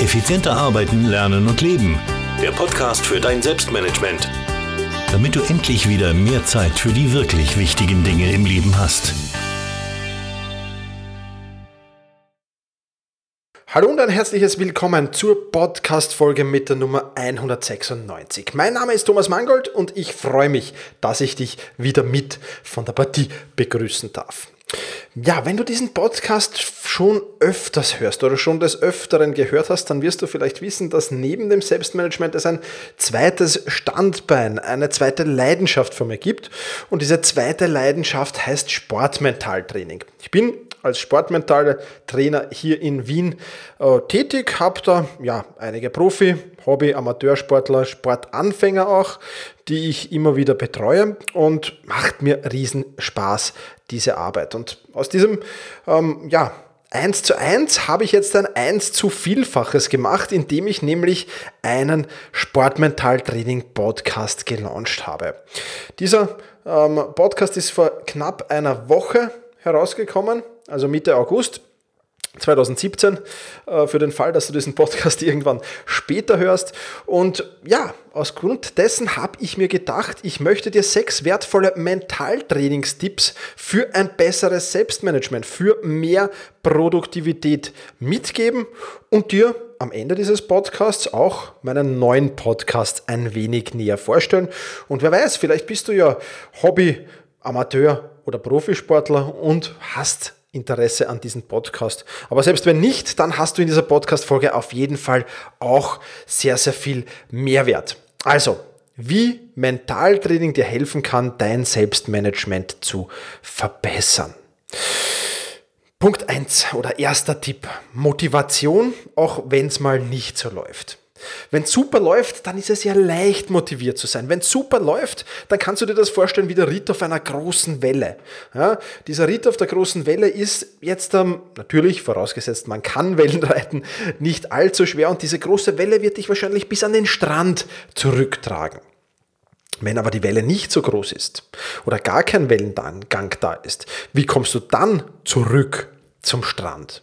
Effizienter arbeiten, lernen und leben. Der Podcast für dein Selbstmanagement. Damit du endlich wieder mehr Zeit für die wirklich wichtigen Dinge im Leben hast. Hallo und ein herzliches Willkommen zur Podcast-Folge mit der Nummer 196. Mein Name ist Thomas Mangold und ich freue mich, dass ich dich wieder mit von der Partie begrüßen darf. Ja, wenn du diesen Podcast schon öfters hörst oder schon des Öfteren gehört hast, dann wirst du vielleicht wissen, dass neben dem Selbstmanagement es ein zweites Standbein, eine zweite Leidenschaft von mir gibt. Und diese zweite Leidenschaft heißt Sportmentaltraining. Ich bin als Sportmentaltrainer hier in Wien äh, tätig, habe da ja einige Profi, Hobby, Amateursportler, Sportanfänger auch, die ich immer wieder betreue und macht mir riesen Spaß, diese Arbeit. Und aus diesem, ähm, ja, 1 zu 1 habe ich jetzt ein 1 zu Vielfaches gemacht, indem ich nämlich einen Sportmentaltraining Podcast gelauncht habe. Dieser ähm, Podcast ist vor knapp einer Woche herausgekommen, also Mitte August. 2017 äh, für den Fall, dass du diesen Podcast irgendwann später hörst. Und ja, aus Grund dessen habe ich mir gedacht, ich möchte dir sechs wertvolle Mentaltrainingstipps für ein besseres Selbstmanagement, für mehr Produktivität mitgeben und dir am Ende dieses Podcasts auch meinen neuen Podcast ein wenig näher vorstellen. Und wer weiß, vielleicht bist du ja Hobby, Amateur oder Profisportler und hast Interesse an diesem Podcast. Aber selbst wenn nicht, dann hast du in dieser Podcast-Folge auf jeden Fall auch sehr, sehr viel Mehrwert. Also, wie Mentaltraining dir helfen kann, dein Selbstmanagement zu verbessern. Punkt 1 oder erster Tipp. Motivation, auch wenn es mal nicht so läuft. Wenn super läuft, dann ist es ja leicht motiviert zu sein. Wenn super läuft, dann kannst du dir das vorstellen wie der Ritt auf einer großen Welle. Ja, dieser Ritt auf der großen Welle ist jetzt ähm, natürlich, vorausgesetzt man kann Wellen reiten, nicht allzu schwer und diese große Welle wird dich wahrscheinlich bis an den Strand zurücktragen. Wenn aber die Welle nicht so groß ist oder gar kein Wellengang da ist, wie kommst du dann zurück zum Strand?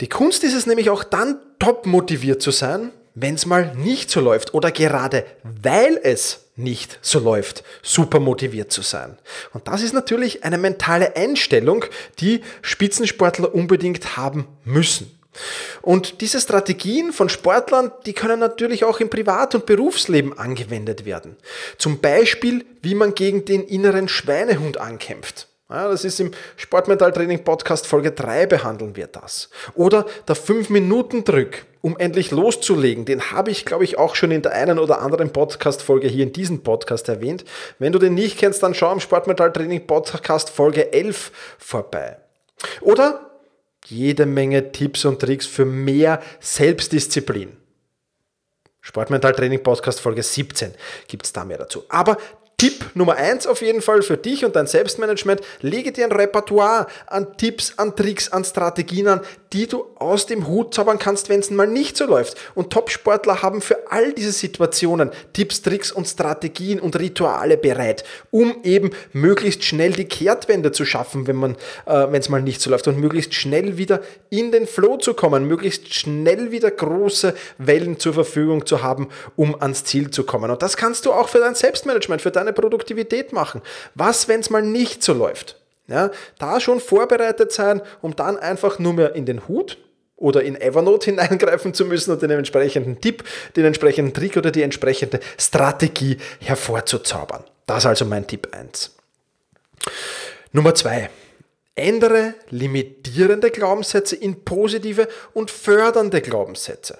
Die Kunst ist es nämlich auch dann top motiviert zu sein, wenn es mal nicht so läuft oder gerade weil es nicht so läuft, super motiviert zu sein. Und das ist natürlich eine mentale Einstellung, die Spitzensportler unbedingt haben müssen. Und diese Strategien von Sportlern, die können natürlich auch im Privat- und Berufsleben angewendet werden. Zum Beispiel, wie man gegen den inneren Schweinehund ankämpft. Ja, das ist im Sportmentaltraining Podcast Folge 3 behandeln wir das. Oder der 5-Minuten-Drück, um endlich loszulegen, den habe ich, glaube ich, auch schon in der einen oder anderen Podcast-Folge hier in diesem Podcast erwähnt. Wenn du den nicht kennst, dann schau im Sportmentaltraining Podcast Folge 11 vorbei. Oder jede Menge Tipps und Tricks für mehr Selbstdisziplin. Sportmentaltraining Podcast Folge 17 gibt es da mehr dazu. Aber Tipp Nummer eins auf jeden Fall für dich und dein Selbstmanagement, lege dir ein Repertoire an Tipps, an Tricks, an Strategien an, die du aus dem Hut zaubern kannst, wenn es mal nicht so läuft. Und Top-Sportler haben für all diese Situationen Tipps, Tricks und Strategien und Rituale bereit, um eben möglichst schnell die Kehrtwende zu schaffen, wenn äh, wenn es mal nicht so läuft und möglichst schnell wieder in den Flow zu kommen, möglichst schnell wieder große Wellen zur Verfügung zu haben, um ans Ziel zu kommen. Und das kannst du auch für dein Selbstmanagement, für deine deine Produktivität machen? Was, wenn es mal nicht so läuft? Ja, da schon vorbereitet sein, um dann einfach nur mehr in den Hut oder in Evernote hineingreifen zu müssen und den entsprechenden Tipp, den entsprechenden Trick oder die entsprechende Strategie hervorzuzaubern. Das ist also mein Tipp 1. Nummer 2. Ändere limitierende Glaubenssätze in positive und fördernde Glaubenssätze.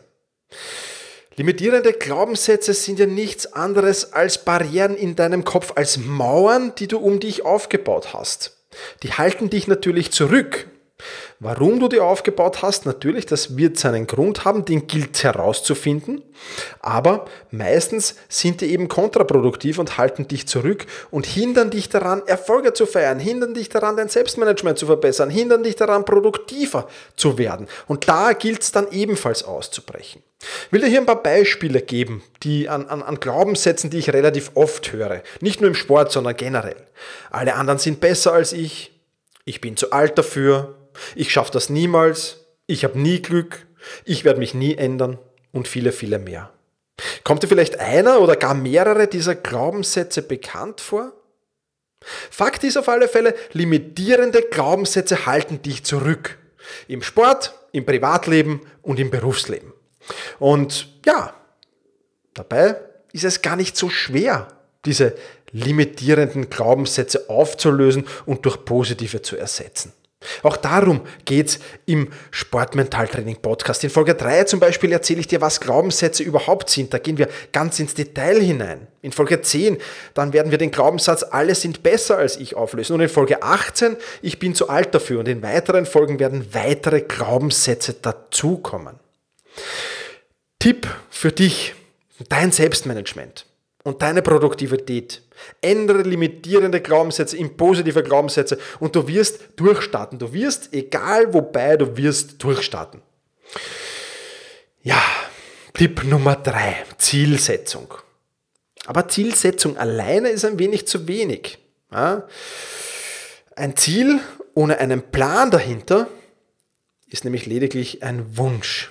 Limitierende Glaubenssätze sind ja nichts anderes als Barrieren in deinem Kopf, als Mauern, die du um dich aufgebaut hast. Die halten dich natürlich zurück. Warum du die aufgebaut hast, natürlich, das wird seinen Grund haben, den gilt herauszufinden, aber meistens sind die eben kontraproduktiv und halten dich zurück und hindern dich daran, Erfolge zu feiern, hindern dich daran, dein Selbstmanagement zu verbessern, hindern dich daran, produktiver zu werden. Und da gilt es dann ebenfalls auszubrechen. Ich will dir hier ein paar Beispiele geben, die an, an, an Glaubenssätzen, die ich relativ oft höre. Nicht nur im Sport, sondern generell. Alle anderen sind besser als ich. Ich bin zu alt dafür. Ich schaffe das niemals. Ich habe nie Glück. ich werde mich nie ändern und viele, viele mehr. Kommt dir vielleicht einer oder gar mehrere dieser Glaubenssätze bekannt vor? Fakt ist auf alle Fälle, limitierende Glaubenssätze halten dich zurück. Im Sport, im Privatleben und im Berufsleben. Und ja, dabei ist es gar nicht so schwer, diese limitierenden Glaubenssätze aufzulösen und durch positive zu ersetzen. Auch darum geht's im Sportmentaltraining Podcast. In Folge 3 zum Beispiel erzähle ich dir, was Glaubenssätze überhaupt sind. Da gehen wir ganz ins Detail hinein. In Folge 10, dann werden wir den Glaubenssatz, alle sind besser als ich auflösen. Und in Folge 18, ich bin zu alt dafür. Und in weiteren Folgen werden weitere Glaubenssätze dazukommen. Tipp für dich, dein Selbstmanagement und deine Produktivität. Ändere limitierende Glaubenssätze in positive Glaubenssätze und du wirst durchstarten. Du wirst, egal wobei, du wirst durchstarten. Ja, Tipp Nummer drei: Zielsetzung. Aber Zielsetzung alleine ist ein wenig zu wenig. Ja? Ein Ziel ohne einen Plan dahinter ist nämlich lediglich ein Wunsch.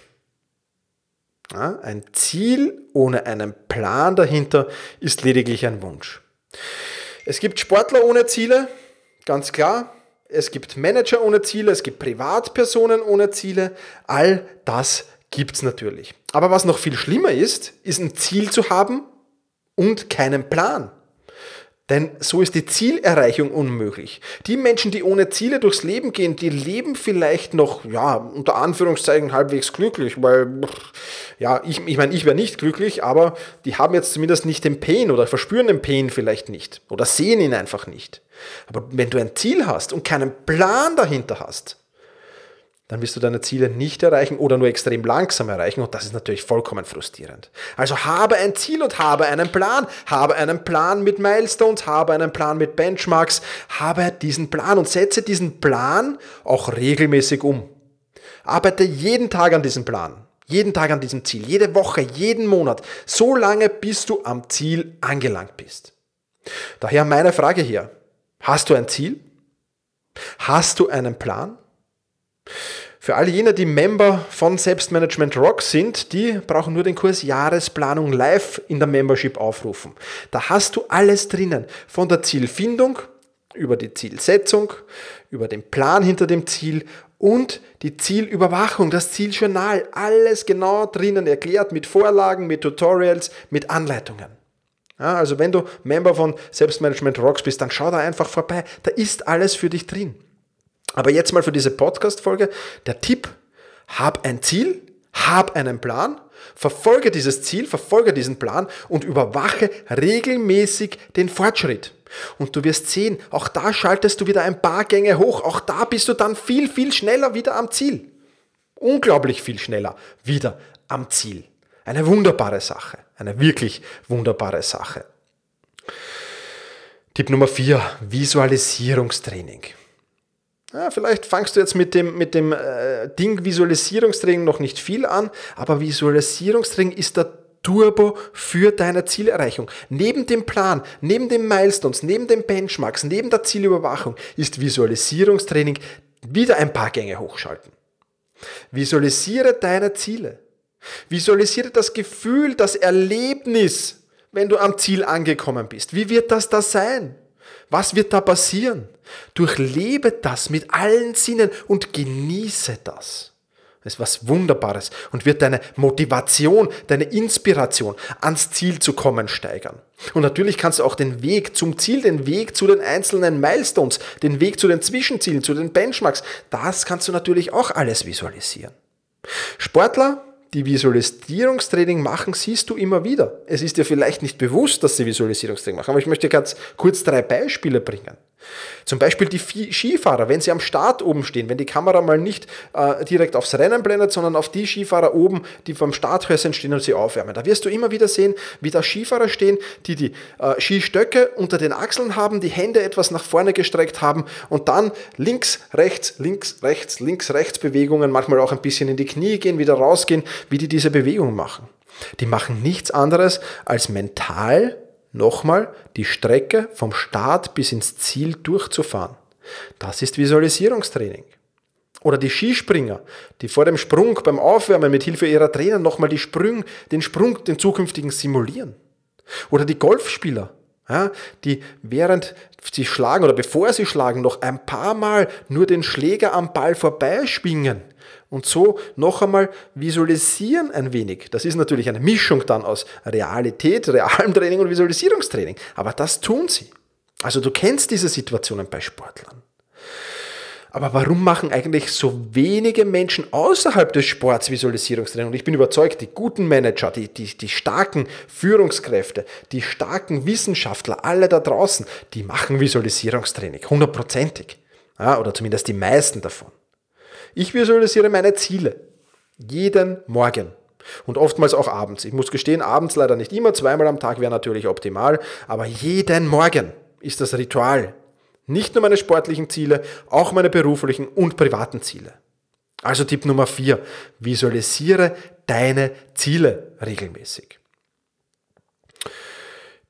Ja, ein Ziel ohne einen Plan dahinter ist lediglich ein Wunsch. Es gibt Sportler ohne Ziele, ganz klar. Es gibt Manager ohne Ziele, es gibt Privatpersonen ohne Ziele. All das gibt es natürlich. Aber was noch viel schlimmer ist, ist ein Ziel zu haben und keinen Plan. Denn so ist die Zielerreichung unmöglich. Die Menschen, die ohne Ziele durchs Leben gehen, die leben vielleicht noch, ja, unter Anführungszeichen halbwegs glücklich, weil, ja, ich, ich meine, ich wäre nicht glücklich, aber die haben jetzt zumindest nicht den Pain oder verspüren den Pain vielleicht nicht oder sehen ihn einfach nicht. Aber wenn du ein Ziel hast und keinen Plan dahinter hast, dann wirst du deine Ziele nicht erreichen oder nur extrem langsam erreichen und das ist natürlich vollkommen frustrierend. Also habe ein Ziel und habe einen Plan, habe einen Plan mit Milestones, habe einen Plan mit Benchmarks, habe diesen Plan und setze diesen Plan auch regelmäßig um. Arbeite jeden Tag an diesem Plan, jeden Tag an diesem Ziel, jede Woche, jeden Monat, so lange bis du am Ziel angelangt bist. Daher meine Frage hier, hast du ein Ziel? Hast du einen Plan? Für alle jene, die Member von Selbstmanagement Rock sind, die brauchen nur den Kurs Jahresplanung live in der Membership aufrufen. Da hast du alles drinnen, von der Zielfindung über die Zielsetzung, über den Plan hinter dem Ziel und die Zielüberwachung, das Zieljournal, alles genau drinnen erklärt mit Vorlagen, mit Tutorials, mit Anleitungen. Ja, also wenn du Member von Selbstmanagement Rocks bist, dann schau da einfach vorbei. Da ist alles für dich drin. Aber jetzt mal für diese Podcast-Folge der Tipp, hab ein Ziel, hab einen Plan, verfolge dieses Ziel, verfolge diesen Plan und überwache regelmäßig den Fortschritt. Und du wirst sehen, auch da schaltest du wieder ein paar Gänge hoch, auch da bist du dann viel, viel schneller wieder am Ziel. Unglaublich viel schneller wieder am Ziel. Eine wunderbare Sache, eine wirklich wunderbare Sache. Tipp Nummer 4, Visualisierungstraining. Ja, vielleicht fangst du jetzt mit dem, mit dem äh, Ding Visualisierungstraining noch nicht viel an, aber Visualisierungstraining ist der Turbo für deine Zielerreichung. Neben dem Plan, neben den Milestones, neben den Benchmarks, neben der Zielüberwachung ist Visualisierungstraining wieder ein paar Gänge hochschalten. Visualisiere deine Ziele. Visualisiere das Gefühl, das Erlebnis, wenn du am Ziel angekommen bist. Wie wird das da sein? Was wird da passieren? Durchlebe das mit allen Sinnen und genieße das. Das ist was Wunderbares und wird deine Motivation, deine Inspiration ans Ziel zu kommen steigern. Und natürlich kannst du auch den Weg zum Ziel, den Weg zu den einzelnen Milestones, den Weg zu den Zwischenzielen, zu den Benchmarks, das kannst du natürlich auch alles visualisieren. Sportler die Visualisierungstraining machen, siehst du immer wieder. Es ist dir vielleicht nicht bewusst, dass sie Visualisierungstraining machen, aber ich möchte ganz kurz drei Beispiele bringen. Zum Beispiel die Skifahrer, wenn sie am Start oben stehen, wenn die Kamera mal nicht äh, direkt aufs Rennen blendet, sondern auf die Skifahrer oben, die vom Starthäuschen stehen und sie aufwärmen. Da wirst du immer wieder sehen, wie da Skifahrer stehen, die die äh, Skistöcke unter den Achseln haben, die Hände etwas nach vorne gestreckt haben und dann links, rechts, links, rechts, links, rechts Bewegungen, manchmal auch ein bisschen in die Knie gehen, wieder rausgehen, wie die diese Bewegung machen. Die machen nichts anderes als mental nochmal die Strecke vom Start bis ins Ziel durchzufahren. Das ist Visualisierungstraining. Oder die Skispringer, die vor dem Sprung beim Aufwärmen mit Hilfe ihrer Trainer nochmal die Sprung, den Sprung, den zukünftigen simulieren. Oder die Golfspieler, ja, die während sie schlagen oder bevor sie schlagen noch ein paar Mal nur den Schläger am Ball vorbeischwingen und so noch einmal visualisieren ein wenig. Das ist natürlich eine Mischung dann aus Realität, realem Training und Visualisierungstraining. Aber das tun sie. Also du kennst diese Situationen bei Sportlern. Aber warum machen eigentlich so wenige Menschen außerhalb des Sports Visualisierungstraining? Und ich bin überzeugt, die guten Manager, die, die, die starken Führungskräfte, die starken Wissenschaftler, alle da draußen, die machen Visualisierungstraining, hundertprozentig. Ja, oder zumindest die meisten davon. Ich visualisiere meine Ziele. Jeden Morgen. Und oftmals auch abends. Ich muss gestehen, abends leider nicht immer, zweimal am Tag wäre natürlich optimal, aber jeden Morgen ist das Ritual. Nicht nur meine sportlichen Ziele, auch meine beruflichen und privaten Ziele. Also Tipp Nummer 4. Visualisiere deine Ziele regelmäßig.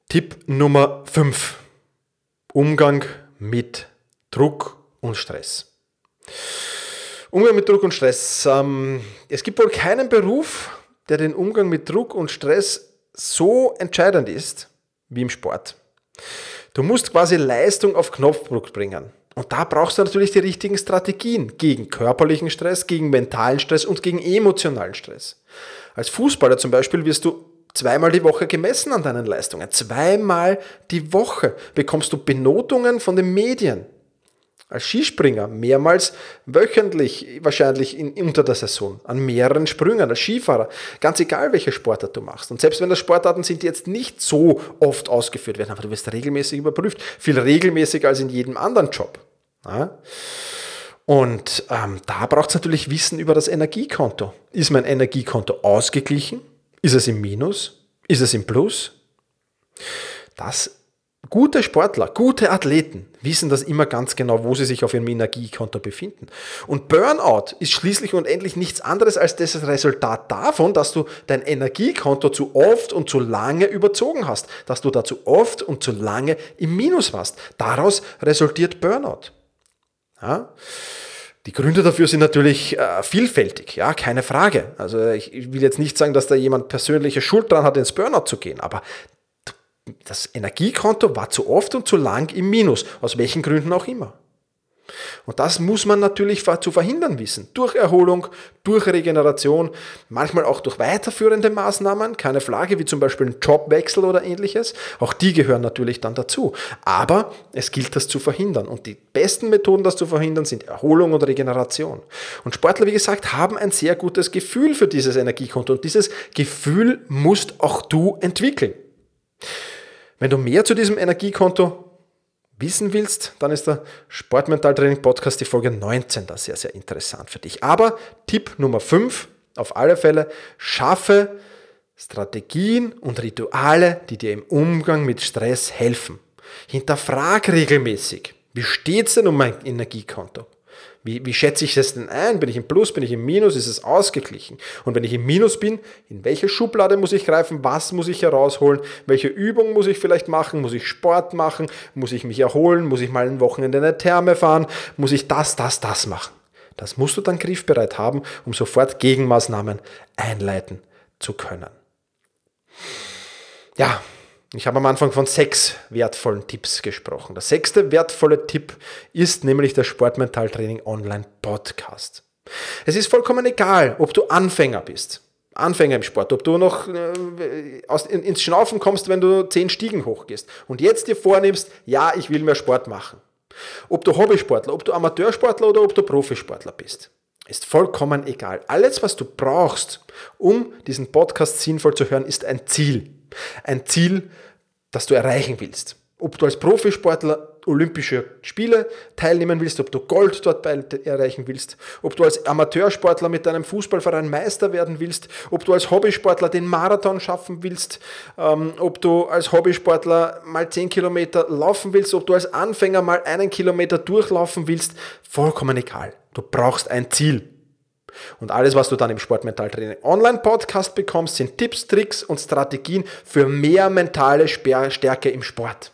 Tipp Nummer 5. Umgang mit Druck und Stress. Umgang mit Druck und Stress. Ähm, es gibt wohl keinen Beruf, der den Umgang mit Druck und Stress so entscheidend ist wie im Sport. Du musst quasi Leistung auf Knopfdruck bringen. Und da brauchst du natürlich die richtigen Strategien gegen körperlichen Stress, gegen mentalen Stress und gegen emotionalen Stress. Als Fußballer zum Beispiel wirst du zweimal die Woche gemessen an deinen Leistungen. Zweimal die Woche bekommst du Benotungen von den Medien als Skispringer mehrmals wöchentlich, wahrscheinlich in, unter der Saison, an mehreren Sprüngen, als Skifahrer, ganz egal welche Sportart du machst. Und selbst wenn das Sportarten sind, die jetzt nicht so oft ausgeführt werden, aber du wirst regelmäßig überprüft, viel regelmäßiger als in jedem anderen Job. Ja? Und ähm, da braucht es natürlich Wissen über das Energiekonto. Ist mein Energiekonto ausgeglichen? Ist es im Minus? Ist es im Plus? Das Gute Sportler, gute Athleten wissen das immer ganz genau, wo sie sich auf ihrem Energiekonto befinden. Und Burnout ist schließlich und endlich nichts anderes als das Resultat davon, dass du dein Energiekonto zu oft und zu lange überzogen hast, dass du da zu oft und zu lange im Minus warst. Daraus resultiert Burnout. Ja? Die Gründe dafür sind natürlich äh, vielfältig, ja, keine Frage. Also ich, will jetzt nicht sagen, dass da jemand persönliche Schuld dran hat, ins Burnout zu gehen, aber das Energiekonto war zu oft und zu lang im Minus, aus welchen Gründen auch immer. Und das muss man natürlich zu verhindern wissen. Durch Erholung, durch Regeneration, manchmal auch durch weiterführende Maßnahmen, keine Frage, wie zum Beispiel ein Jobwechsel oder ähnliches. Auch die gehören natürlich dann dazu. Aber es gilt das zu verhindern. Und die besten Methoden, das zu verhindern, sind Erholung und Regeneration. Und Sportler, wie gesagt, haben ein sehr gutes Gefühl für dieses Energiekonto. Und dieses Gefühl musst auch du entwickeln. Wenn du mehr zu diesem Energiekonto wissen willst, dann ist der Sportmentaltraining Podcast die Folge 19 da sehr, sehr interessant für dich. Aber Tipp Nummer 5, auf alle Fälle, schaffe Strategien und Rituale, die dir im Umgang mit Stress helfen. Hinterfrag regelmäßig, wie steht es denn um mein Energiekonto? Wie, wie schätze ich das denn ein? Bin ich im Plus, bin ich im Minus? Ist es ausgeglichen? Und wenn ich im Minus bin, in welche Schublade muss ich greifen? Was muss ich herausholen? Welche Übung muss ich vielleicht machen? Muss ich Sport machen? Muss ich mich erholen? Muss ich mal ein Wochenende in eine Therme fahren? Muss ich das, das, das machen? Das musst du dann griffbereit haben, um sofort Gegenmaßnahmen einleiten zu können. Ja, ich habe am Anfang von sechs wertvollen Tipps gesprochen. Der sechste wertvolle Tipp ist nämlich der Sportmentaltraining Online Podcast. Es ist vollkommen egal, ob du Anfänger bist. Anfänger im Sport, ob du noch äh, aus, in, ins Schnaufen kommst, wenn du zehn Stiegen hochgehst und jetzt dir vornimmst, ja, ich will mehr Sport machen. Ob du Hobbysportler, ob du Amateursportler oder ob du Profisportler bist. Ist vollkommen egal. Alles, was du brauchst, um diesen Podcast sinnvoll zu hören, ist ein Ziel. Ein Ziel, das du erreichen willst. Ob du als Profisportler Olympische Spiele teilnehmen willst, ob du Gold dort erreichen willst, ob du als Amateursportler mit deinem Fußballverein Meister werden willst, ob du als Hobbysportler den Marathon schaffen willst, ähm, ob du als Hobbysportler mal 10 Kilometer laufen willst, ob du als Anfänger mal einen Kilometer durchlaufen willst, vollkommen egal. Du brauchst ein Ziel. Und alles, was du dann im Sportmentaltraining Online-Podcast bekommst, sind Tipps, Tricks und Strategien für mehr mentale Stärke im Sport.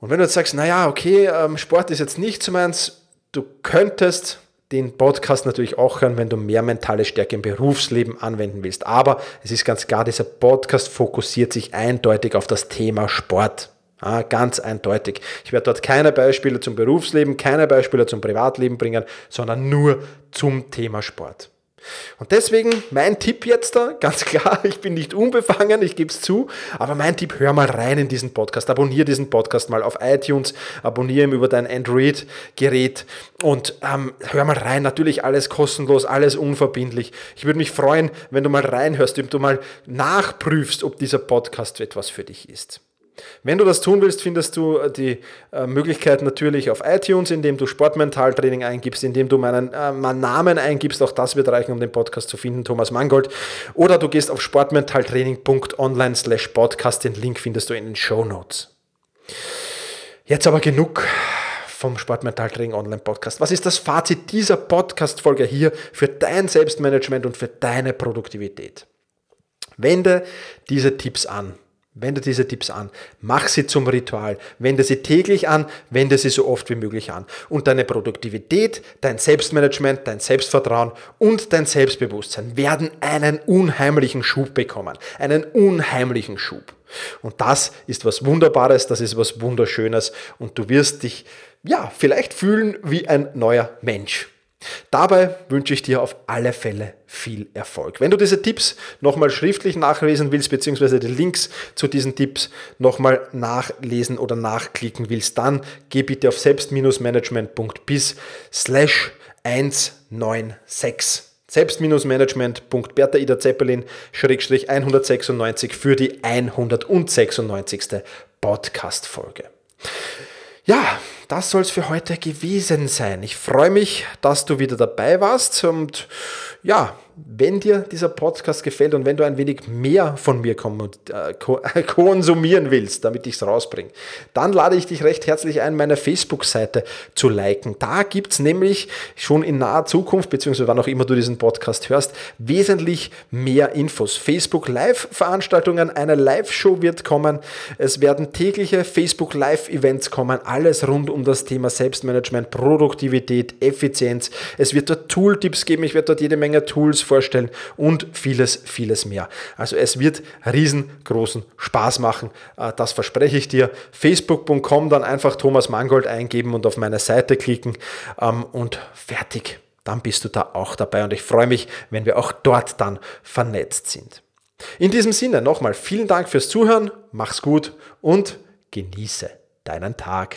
Und wenn du jetzt sagst, naja, okay, ähm, Sport ist jetzt nicht so meins, du könntest den Podcast natürlich auch hören, wenn du mehr mentale Stärke im Berufsleben anwenden willst. Aber es ist ganz klar, dieser Podcast fokussiert sich eindeutig auf das Thema Sport. Ja, ganz eindeutig. Ich werde dort keine Beispiele zum Berufsleben, keine Beispiele zum Privatleben bringen, sondern nur zum Thema Sport. Und deswegen mein Tipp jetzt da, ganz klar, ich bin nicht unbefangen, ich gebe es zu, aber mein Tipp, hör mal rein in diesen Podcast, abonniere diesen Podcast mal auf iTunes, abonniere ihn über dein Android-Gerät und ähm, hör mal rein, natürlich alles kostenlos, alles unverbindlich. Ich würde mich freuen, wenn du mal reinhörst, wenn du mal nachprüfst, ob dieser Podcast etwas für dich ist. Wenn du das tun willst, findest du äh, die äh, Möglichkeit natürlich auf iTunes, indem du Sportmentaltraining eingibst, indem du meinen, äh, meinen Namen eingibst. Auch das wird reichen, um den Podcast zu finden, Thomas Mangold. Oder du gehst auf sportmentaltraining.online slash podcast. Den Link findest du in den Show Notes. Jetzt aber genug vom Sportmentaltraining Online Podcast. Was ist das Fazit dieser Podcast-Folge hier für dein Selbstmanagement und für deine Produktivität? Wende diese Tipps an. Wende diese Tipps an. Mach sie zum Ritual. Wende sie täglich an. Wende sie so oft wie möglich an. Und deine Produktivität, dein Selbstmanagement, dein Selbstvertrauen und dein Selbstbewusstsein werden einen unheimlichen Schub bekommen. Einen unheimlichen Schub. Und das ist was Wunderbares, das ist was Wunderschönes und du wirst dich, ja, vielleicht fühlen wie ein neuer Mensch. Dabei wünsche ich dir auf alle Fälle viel Erfolg. Wenn du diese Tipps nochmal schriftlich nachlesen willst, beziehungsweise die Links zu diesen Tipps nochmal nachlesen oder nachklicken willst, dann geh bitte auf selbst-management.bis slash 196 selbst-management.bertha Ida Zeppelin 196 für die 196. Podcast-Folge. Ja, das soll es für heute gewesen sein. Ich freue mich, dass du wieder dabei warst und ja, wenn dir dieser Podcast gefällt und wenn du ein wenig mehr von mir äh, konsumieren willst, damit ich es rausbringe, dann lade ich dich recht herzlich ein, meine Facebook-Seite zu liken. Da gibt es nämlich schon in naher Zukunft, beziehungsweise wann auch immer du diesen Podcast hörst, wesentlich mehr Infos. Facebook Live-Veranstaltungen, eine Live-Show wird kommen. Es werden tägliche Facebook Live-Events kommen, alles rund um das Thema Selbstmanagement, Produktivität, Effizienz. Es wird dort Tooltips geben, ich werde dort jede Menge Tools vorstellen und vieles, vieles mehr. Also es wird riesengroßen Spaß machen, äh, das verspreche ich dir. Facebook.com dann einfach Thomas Mangold eingeben und auf meine Seite klicken ähm, und fertig. Dann bist du da auch dabei und ich freue mich, wenn wir auch dort dann vernetzt sind. In diesem Sinne nochmal vielen Dank fürs Zuhören, mach's gut und genieße deinen Tag.